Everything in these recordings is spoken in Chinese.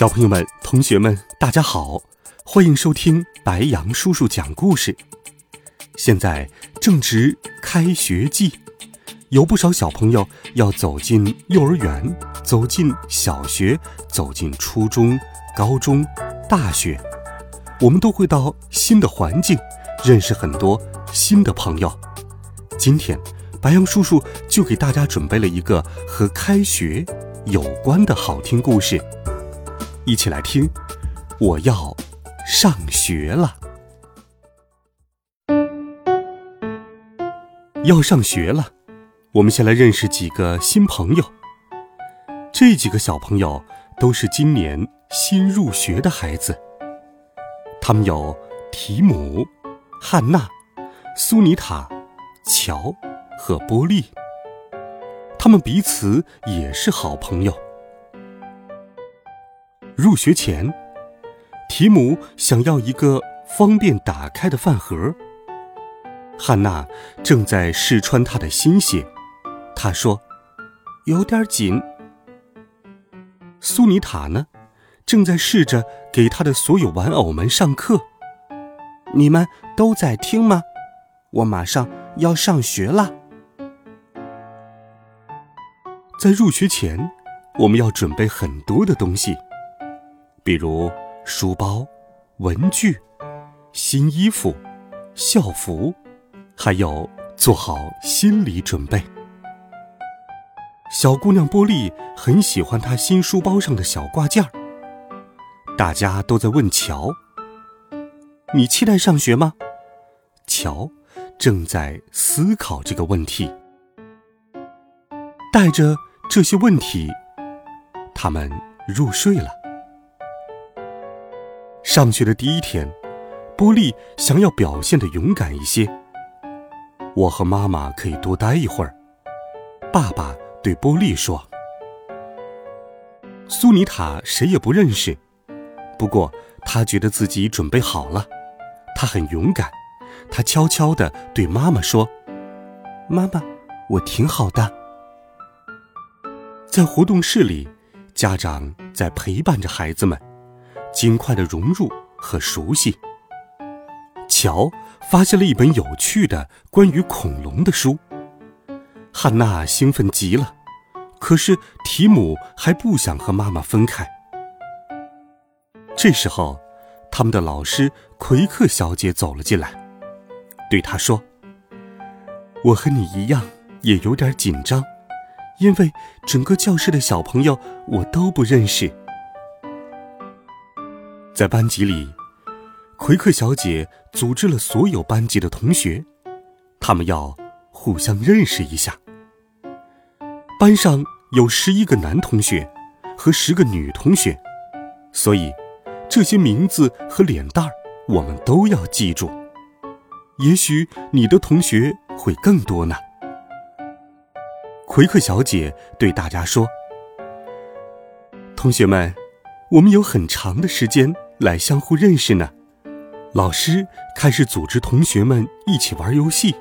小朋友们、同学们，大家好，欢迎收听白杨叔叔讲故事。现在正值开学季，有不少小朋友要走进幼儿园，走进小学，走进初中、高中、大学。我们都会到新的环境，认识很多新的朋友。今天，白杨叔叔就给大家准备了一个和开学有关的好听故事。一起来听，我要上学了。要上学了，我们先来认识几个新朋友。这几个小朋友都是今年新入学的孩子。他们有提姆、汉娜、苏尼塔、乔和波利。他们彼此也是好朋友。入学前，提姆想要一个方便打开的饭盒。汉娜正在试穿他的新鞋，他说：“有点紧。”苏尼塔呢，正在试着给他的所有玩偶们上课。你们都在听吗？我马上要上学了。在入学前，我们要准备很多的东西。比如书包、文具、新衣服、校服，还有做好心理准备。小姑娘波莉很喜欢她新书包上的小挂件儿。大家都在问乔：“你期待上学吗？”乔正在思考这个问题。带着这些问题，他们入睡了。上学的第一天，波利想要表现的勇敢一些。我和妈妈可以多待一会儿。爸爸对波利说：“苏尼塔谁也不认识，不过他觉得自己准备好了。他很勇敢。他悄悄地对妈妈说：‘妈妈，我挺好的。’在活动室里，家长在陪伴着孩子们。”尽快的融入和熟悉。乔发现了一本有趣的关于恐龙的书，汉娜兴奋极了，可是提姆还不想和妈妈分开。这时候，他们的老师奎克小姐走了进来，对他说：“我和你一样，也有点紧张，因为整个教室的小朋友我都不认识。”在班级里，奎克小姐组织了所有班级的同学，他们要互相认识一下。班上有十一个男同学和十个女同学，所以这些名字和脸蛋儿我们都要记住。也许你的同学会更多呢。奎克小姐对大家说：“同学们，我们有很长的时间。”来相互认识呢。老师开始组织同学们一起玩游戏，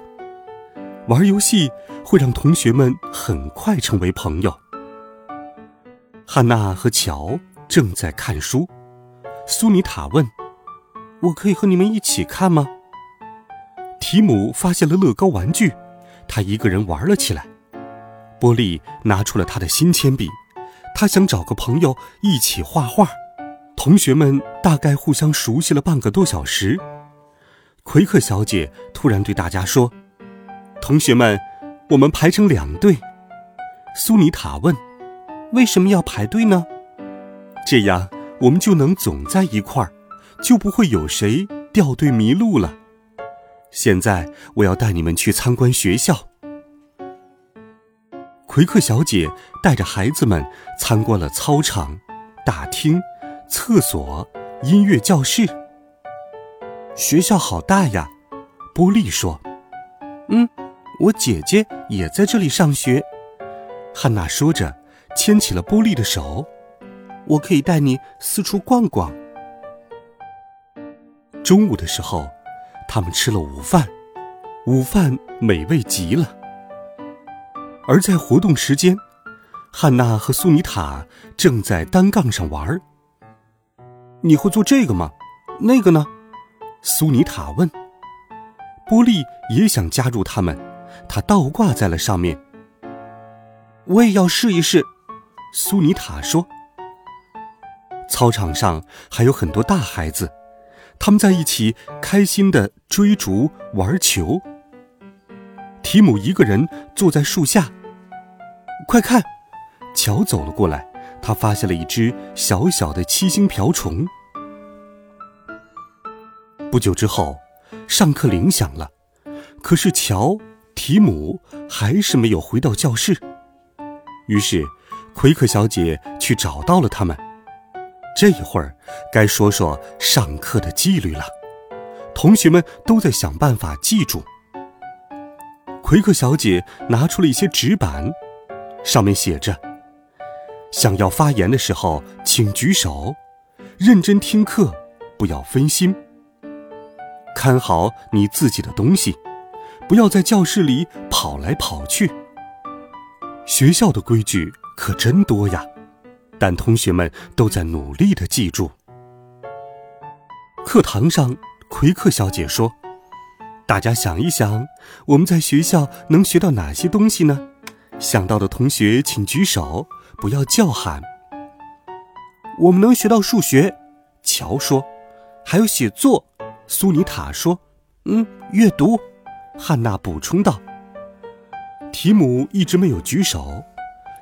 玩游戏会让同学们很快成为朋友。汉娜和乔正在看书，苏妮塔问：“我可以和你们一起看吗？”提姆发现了乐高玩具，他一个人玩了起来。波利拿出了他的新铅笔，他想找个朋友一起画画。同学们大概互相熟悉了半个多小时，奎克小姐突然对大家说：“同学们，我们排成两队。”苏尼塔问：“为什么要排队呢？”这样我们就能总在一块儿，就不会有谁掉队迷路了。现在我要带你们去参观学校。奎克小姐带着孩子们参观了操场、大厅。厕所音乐教室。学校好大呀，波利说。嗯，我姐姐也在这里上学。汉娜说着，牵起了波利的手。我可以带你四处逛逛。中午的时候，他们吃了午饭，午饭美味极了。而在活动时间，汉娜和苏妮塔正在单杠上玩。你会做这个吗？那个呢？苏妮塔问。波利也想加入他们，他倒挂在了上面。我也要试一试，苏妮塔说。操场上还有很多大孩子，他们在一起开心的追逐玩球。提姆一个人坐在树下。快看，乔走了过来，他发现了一只小小的七星瓢虫。不久之后。上课铃响了，可是乔、提姆还是没有回到教室。于是，奎克小姐去找到了他们。这一会儿，该说说上课的纪律了。同学们都在想办法记住。奎克小姐拿出了一些纸板，上面写着：“想要发言的时候，请举手，认真听课，不要分心。”看好你自己的东西，不要在教室里跑来跑去。学校的规矩可真多呀，但同学们都在努力的记住。课堂上，奎克小姐说：“大家想一想，我们在学校能学到哪些东西呢？想到的同学请举手，不要叫喊。”我们能学到数学，乔说，还有写作。苏妮塔说：“嗯，阅读。”汉娜补充道。提姆一直没有举手。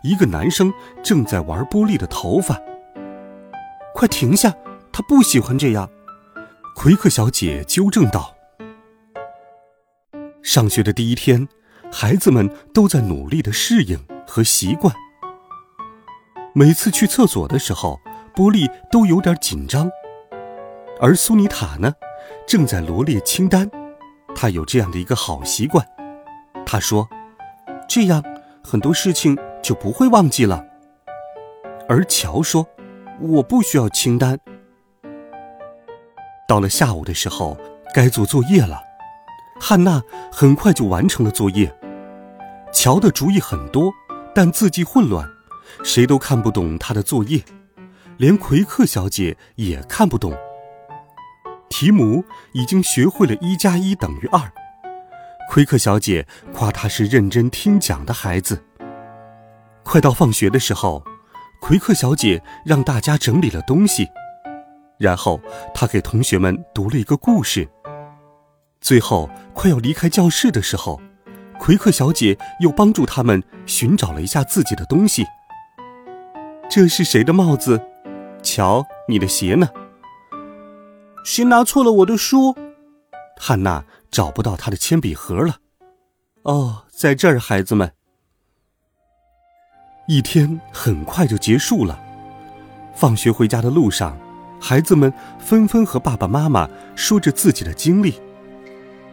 一个男生正在玩玻璃的头发。快停下！他不喜欢这样。奎克小姐纠正道。上学的第一天，孩子们都在努力的适应和习惯。每次去厕所的时候，波利都有点紧张。而苏妮塔呢？正在罗列清单，他有这样的一个好习惯。他说：“这样很多事情就不会忘记了。”而乔说：“我不需要清单。”到了下午的时候，该做作业了。汉娜很快就完成了作业。乔的主意很多，但字迹混乱，谁都看不懂他的作业，连奎克小姐也看不懂。提姆已经学会了一加一等于二，奎克小姐夸他是认真听讲的孩子。快到放学的时候，奎克小姐让大家整理了东西，然后她给同学们读了一个故事。最后快要离开教室的时候，奎克小姐又帮助他们寻找了一下自己的东西。这是谁的帽子？瞧，你的鞋呢？谁拿错了我的书？汉娜找不到她的铅笔盒了。哦，在这儿，孩子们。一天很快就结束了。放学回家的路上，孩子们纷纷和爸爸妈妈说着自己的经历。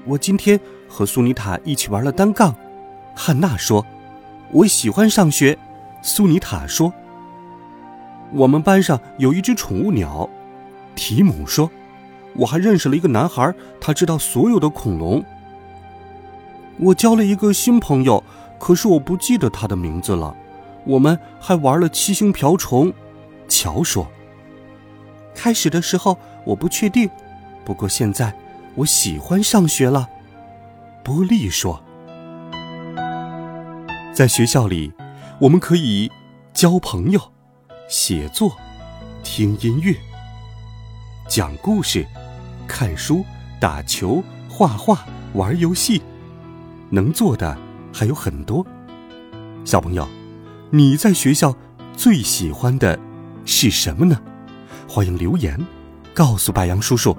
我今天和苏妮塔一起玩了单杠。汉娜说：“我喜欢上学。”苏妮塔说：“我们班上有一只宠物鸟。”提姆说。我还认识了一个男孩，他知道所有的恐龙。我交了一个新朋友，可是我不记得他的名字了。我们还玩了七星瓢虫。乔说：“开始的时候我不确定，不过现在我喜欢上学了。”波利说：“在学校里，我们可以交朋友、写作、听音乐、讲故事。”看书、打球、画画、玩游戏，能做的还有很多。小朋友，你在学校最喜欢的是什么呢？欢迎留言告诉白杨叔叔。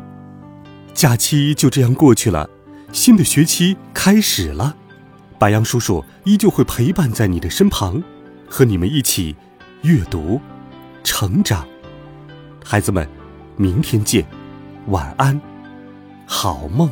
假期就这样过去了，新的学期开始了，白杨叔叔依旧会陪伴在你的身旁，和你们一起阅读、成长。孩子们。明天见，晚安，好梦。